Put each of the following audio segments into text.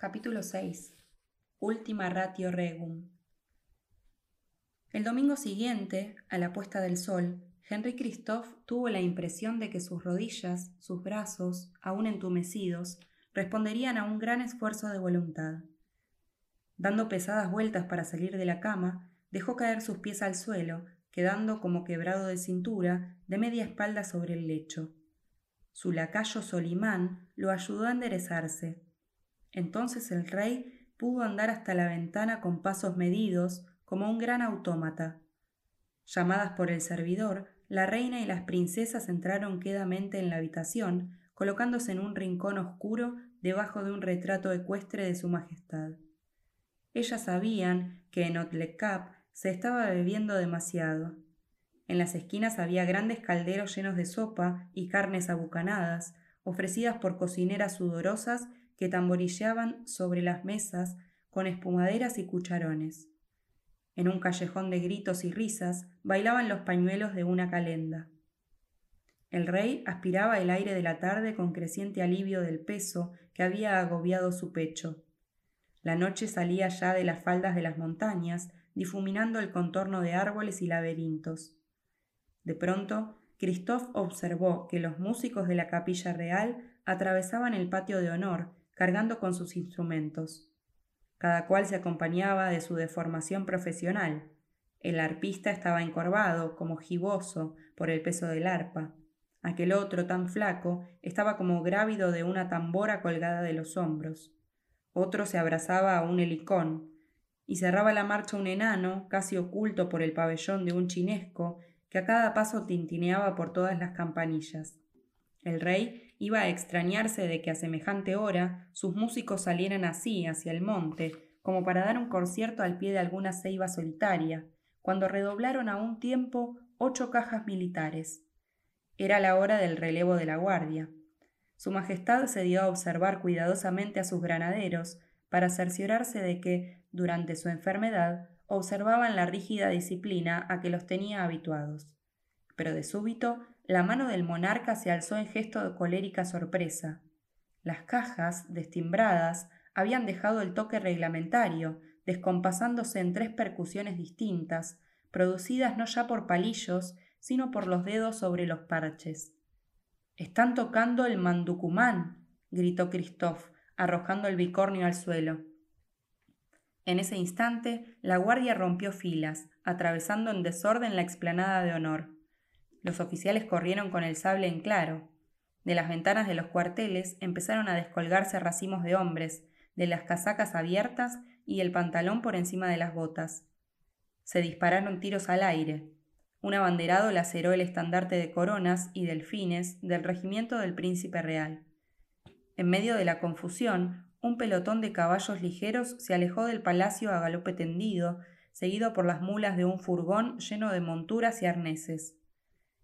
Capítulo 6. Última ratio regum. El domingo siguiente, a la puesta del sol, Henry Christophe tuvo la impresión de que sus rodillas, sus brazos, aún entumecidos, responderían a un gran esfuerzo de voluntad. Dando pesadas vueltas para salir de la cama, dejó caer sus pies al suelo, quedando como quebrado de cintura, de media espalda sobre el lecho. Su lacayo Solimán lo ayudó a enderezarse. Entonces el rey pudo andar hasta la ventana con pasos medidos, como un gran autómata. Llamadas por el servidor, la reina y las princesas entraron quedamente en la habitación, colocándose en un rincón oscuro debajo de un retrato ecuestre de su majestad. Ellas sabían que en Otlecap se estaba bebiendo demasiado. En las esquinas había grandes calderos llenos de sopa y carnes abucanadas, ofrecidas por cocineras sudorosas que tamborilleaban sobre las mesas con espumaderas y cucharones. En un callejón de gritos y risas bailaban los pañuelos de una calenda. El rey aspiraba el aire de la tarde con creciente alivio del peso que había agobiado su pecho. La noche salía ya de las faldas de las montañas, difuminando el contorno de árboles y laberintos. De pronto, Christophe observó que los músicos de la capilla real atravesaban el patio de honor, cargando con sus instrumentos. Cada cual se acompañaba de su deformación profesional. El arpista estaba encorvado, como giboso, por el peso del arpa. Aquel otro, tan flaco, estaba como grávido de una tambora colgada de los hombros. Otro se abrazaba a un helicón, y cerraba la marcha un enano, casi oculto por el pabellón de un chinesco, que a cada paso tintineaba por todas las campanillas. El rey iba a extrañarse de que a semejante hora sus músicos salieran así hacia el monte, como para dar un concierto al pie de alguna ceiba solitaria, cuando redoblaron a un tiempo ocho cajas militares. Era la hora del relevo de la guardia. Su Majestad se dio a observar cuidadosamente a sus granaderos para cerciorarse de que durante su enfermedad, observaban la rígida disciplina a que los tenía habituados. Pero de súbito, la mano del monarca se alzó en gesto de colérica sorpresa. Las cajas, destimbradas, habían dejado el toque reglamentario, descompasándose en tres percusiones distintas, producidas no ya por palillos, sino por los dedos sobre los parches. Están tocando el manducumán, gritó Christophe, arrojando el bicornio al suelo. En ese instante, la guardia rompió filas, atravesando en desorden la explanada de honor. Los oficiales corrieron con el sable en claro. De las ventanas de los cuarteles empezaron a descolgarse racimos de hombres, de las casacas abiertas y el pantalón por encima de las botas. Se dispararon tiros al aire. Un abanderado laceró el estandarte de coronas y delfines del regimiento del príncipe real. En medio de la confusión, un pelotón de caballos ligeros se alejó del palacio a galope tendido, seguido por las mulas de un furgón lleno de monturas y arneses.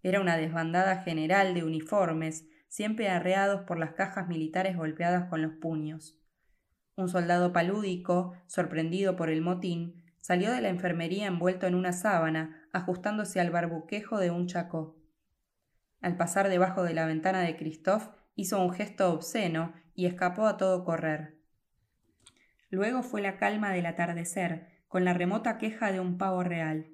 Era una desbandada general de uniformes, siempre arreados por las cajas militares golpeadas con los puños. Un soldado palúdico, sorprendido por el motín, salió de la enfermería envuelto en una sábana, ajustándose al barbuquejo de un chacó. Al pasar debajo de la ventana de Christophe, hizo un gesto obsceno y escapó a todo correr. Luego fue la calma del atardecer, con la remota queja de un pavo real.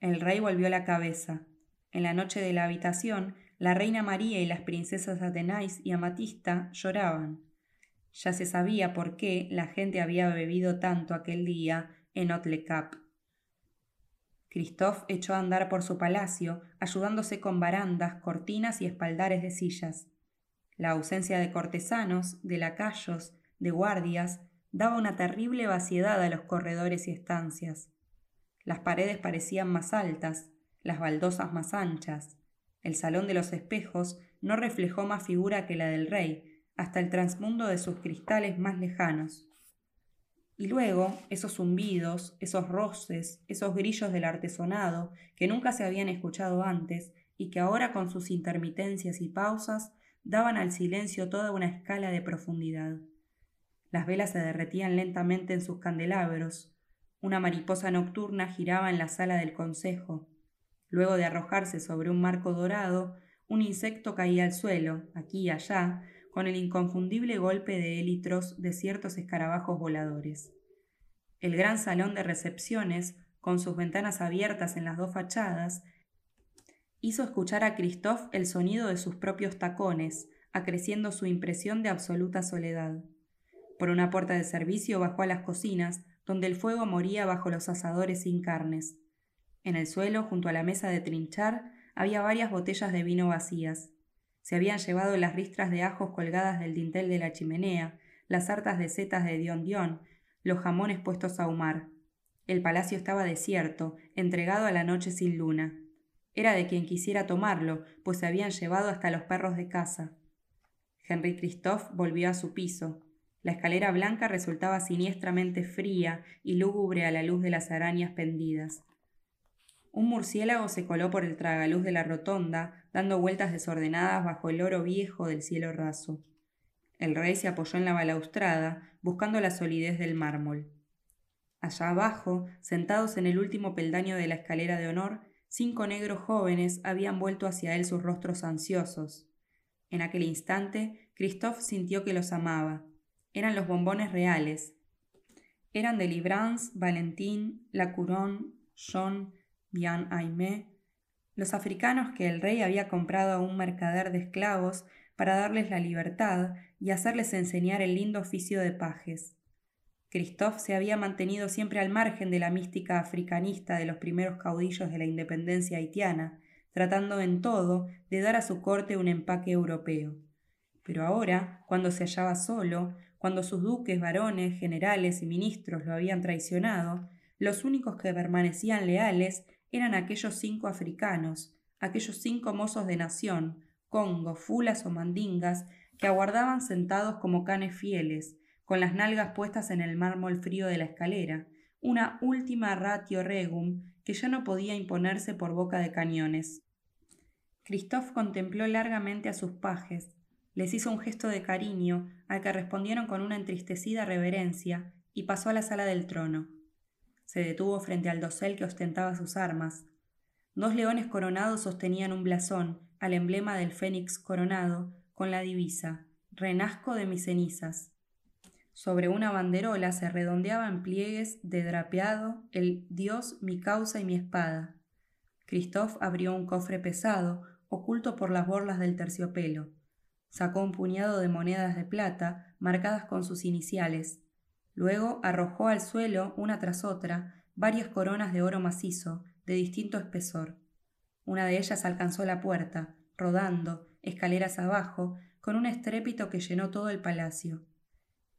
El rey volvió la cabeza. En la noche de la habitación, la reina María y las princesas Athenais y Amatista lloraban. Ya se sabía por qué la gente había bebido tanto aquel día en Otlecap. Christophe echó a andar por su palacio, ayudándose con barandas, cortinas y espaldares de sillas. La ausencia de cortesanos, de lacayos, de guardias, daba una terrible vaciedad a los corredores y estancias. Las paredes parecían más altas, las baldosas más anchas. El salón de los espejos no reflejó más figura que la del rey, hasta el transmundo de sus cristales más lejanos. Y luego, esos zumbidos, esos roces, esos grillos del artesonado, que nunca se habían escuchado antes y que ahora con sus intermitencias y pausas daban al silencio toda una escala de profundidad. Las velas se derretían lentamente en sus candelabros. Una mariposa nocturna giraba en la sala del consejo. Luego de arrojarse sobre un marco dorado, un insecto caía al suelo, aquí y allá, con el inconfundible golpe de élitros de ciertos escarabajos voladores. El gran salón de recepciones, con sus ventanas abiertas en las dos fachadas, hizo escuchar a Christophe el sonido de sus propios tacones, acreciendo su impresión de absoluta soledad. Por una puerta de servicio bajó a las cocinas, donde el fuego moría bajo los asadores sin carnes. En el suelo, junto a la mesa de trinchar, había varias botellas de vino vacías. Se habían llevado las ristras de ajos colgadas del dintel de la chimenea, las hartas de setas de Dion Dion, los jamones puestos a humar. El palacio estaba desierto, entregado a la noche sin luna. Era de quien quisiera tomarlo, pues se habían llevado hasta los perros de casa. Henry Christophe volvió a su piso. La escalera blanca resultaba siniestramente fría y lúgubre a la luz de las arañas pendidas. Un murciélago se coló por el tragaluz de la rotonda, dando vueltas desordenadas bajo el oro viejo del cielo raso. El rey se apoyó en la balaustrada, buscando la solidez del mármol. Allá abajo, sentados en el último peldaño de la escalera de honor, cinco negros jóvenes habían vuelto hacia él sus rostros ansiosos. En aquel instante, Christophe sintió que los amaba. Eran los bombones reales. Eran de Librance, Valentín, La Couronne, Jean, Bien Aimé, los africanos que el rey había comprado a un mercader de esclavos para darles la libertad y hacerles enseñar el lindo oficio de pajes. Christophe se había mantenido siempre al margen de la mística africanista de los primeros caudillos de la independencia haitiana, tratando en todo de dar a su corte un empaque europeo. Pero ahora, cuando se hallaba solo, cuando sus duques, varones, generales y ministros lo habían traicionado, los únicos que permanecían leales eran aquellos cinco africanos, aquellos cinco mozos de nación, congo, fulas o mandingas, que aguardaban sentados como canes fieles, con las nalgas puestas en el mármol frío de la escalera, una última ratio regum que ya no podía imponerse por boca de cañones. Christophe contempló largamente a sus pajes, les hizo un gesto de cariño, al que respondieron con una entristecida reverencia, y pasó a la sala del trono. Se detuvo frente al dosel que ostentaba sus armas. Dos leones coronados sostenían un blasón, al emblema del fénix coronado, con la divisa Renazco de mis cenizas. Sobre una banderola se redondeaba en pliegues de drapeado el Dios mi causa y mi espada. Christophe abrió un cofre pesado, oculto por las borlas del terciopelo. Sacó un puñado de monedas de plata, marcadas con sus iniciales. Luego arrojó al suelo, una tras otra, varias coronas de oro macizo, de distinto espesor. Una de ellas alcanzó la puerta, rodando, escaleras abajo, con un estrépito que llenó todo el palacio.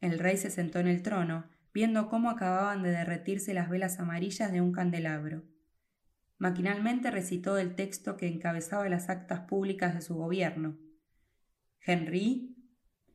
El rey se sentó en el trono, viendo cómo acababan de derretirse las velas amarillas de un candelabro. Maquinalmente recitó el texto que encabezaba las actas públicas de su gobierno. Henry,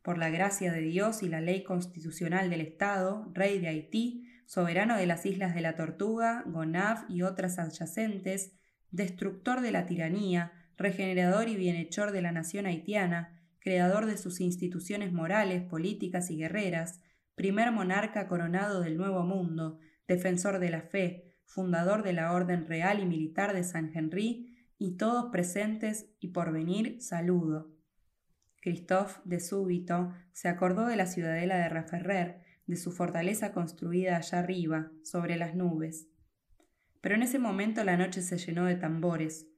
por la gracia de Dios y la ley constitucional del Estado, rey de Haití, soberano de las islas de la Tortuga, Gonav y otras adyacentes, destructor de la tiranía, regenerador y bienhechor de la nación haitiana, creador de sus instituciones morales, políticas y guerreras, primer monarca coronado del Nuevo Mundo, defensor de la fe, fundador de la Orden Real y Militar de San Henry, y todos presentes y por venir saludo. Christophe, de súbito, se acordó de la ciudadela de Raferrer, de su fortaleza construida allá arriba, sobre las nubes. Pero en ese momento la noche se llenó de tambores,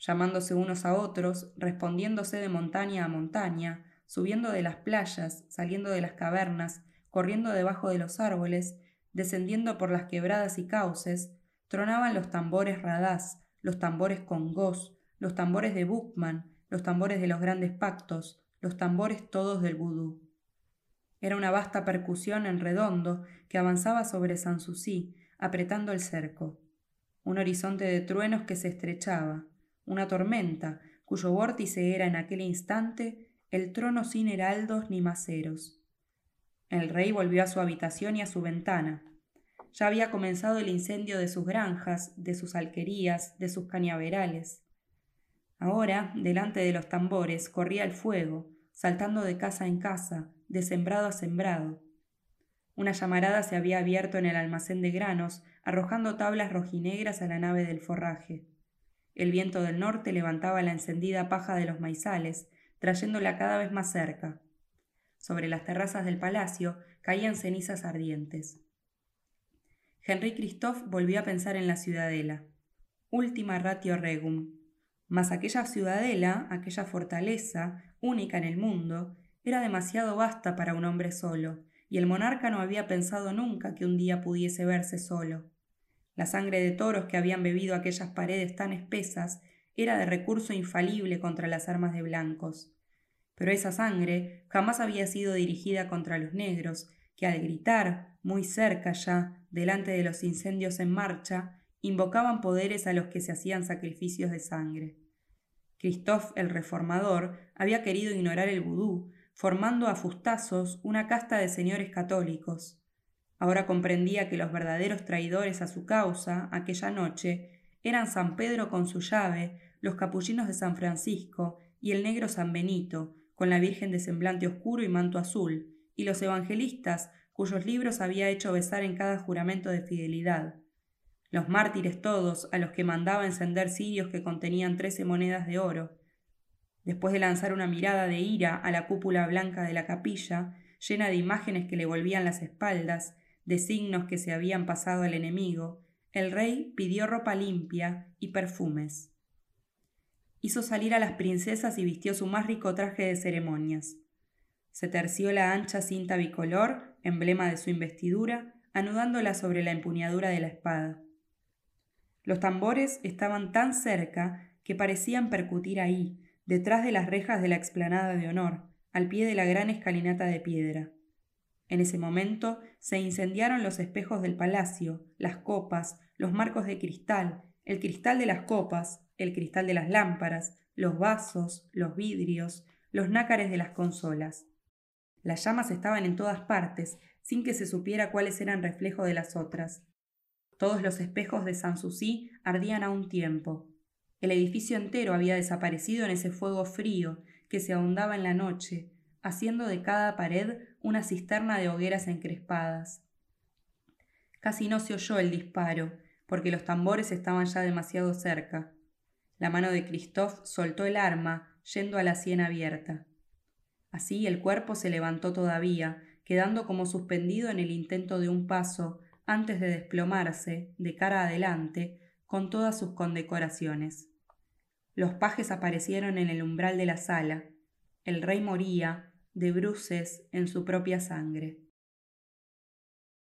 llamándose unos a otros, respondiéndose de montaña a montaña, subiendo de las playas, saliendo de las cavernas, corriendo debajo de los árboles, descendiendo por las quebradas y cauces, tronaban los tambores radás, los tambores congós, los tambores de Buchmann, los tambores de los grandes pactos, los tambores todos del vudú. Era una vasta percusión en redondo que avanzaba sobre Sanssouci, apretando el cerco. Un horizonte de truenos que se estrechaba, una tormenta, cuyo vórtice era en aquel instante el trono sin heraldos ni maceros. El rey volvió a su habitación y a su ventana. Ya había comenzado el incendio de sus granjas, de sus alquerías, de sus cañaverales. Ahora, delante de los tambores, corría el fuego, saltando de casa en casa, de sembrado a sembrado. Una llamarada se había abierto en el almacén de granos, arrojando tablas rojinegras a la nave del forraje. El viento del norte levantaba la encendida paja de los maizales, trayéndola cada vez más cerca. sobre las terrazas del palacio caían cenizas ardientes. Henry Christophe volvió a pensar en la ciudadela. Última ratio regum. Mas aquella ciudadela, aquella fortaleza, única en el mundo, era demasiado vasta para un hombre solo, y el monarca no había pensado nunca que un día pudiese verse solo. La sangre de toros que habían bebido aquellas paredes tan espesas era de recurso infalible contra las armas de blancos. Pero esa sangre jamás había sido dirigida contra los negros, que al gritar, muy cerca ya, delante de los incendios en marcha, invocaban poderes a los que se hacían sacrificios de sangre. Christophe el Reformador había querido ignorar el vudú, formando a fustazos una casta de señores católicos. Ahora comprendía que los verdaderos traidores a su causa, aquella noche, eran San Pedro con su llave, los capullinos de San Francisco y el negro San Benito, con la Virgen de semblante oscuro y manto azul, y los evangelistas, cuyos libros había hecho besar en cada juramento de fidelidad. Los mártires todos, a los que mandaba encender cirios que contenían trece monedas de oro. Después de lanzar una mirada de ira a la cúpula blanca de la capilla, llena de imágenes que le volvían las espaldas, de signos que se habían pasado al enemigo, el rey pidió ropa limpia y perfumes. Hizo salir a las princesas y vistió su más rico traje de ceremonias. Se terció la ancha cinta bicolor, emblema de su investidura, anudándola sobre la empuñadura de la espada. Los tambores estaban tan cerca que parecían percutir ahí, detrás de las rejas de la explanada de honor, al pie de la gran escalinata de piedra. En ese momento se incendiaron los espejos del palacio, las copas, los marcos de cristal, el cristal de las copas, el cristal de las lámparas, los vasos, los vidrios, los nácares de las consolas. Las llamas estaban en todas partes, sin que se supiera cuáles eran reflejo de las otras. Todos los espejos de Sanssouci ardían a un tiempo. El edificio entero había desaparecido en ese fuego frío que se ahondaba en la noche, haciendo de cada pared una cisterna de hogueras encrespadas. Casi no se oyó el disparo, porque los tambores estaban ya demasiado cerca. La mano de Christophe soltó el arma, yendo a la sien abierta. Así el cuerpo se levantó todavía, quedando como suspendido en el intento de un paso, antes de desplomarse, de cara adelante, con todas sus condecoraciones. Los pajes aparecieron en el umbral de la sala. El rey moría, de bruces en su propia sangre.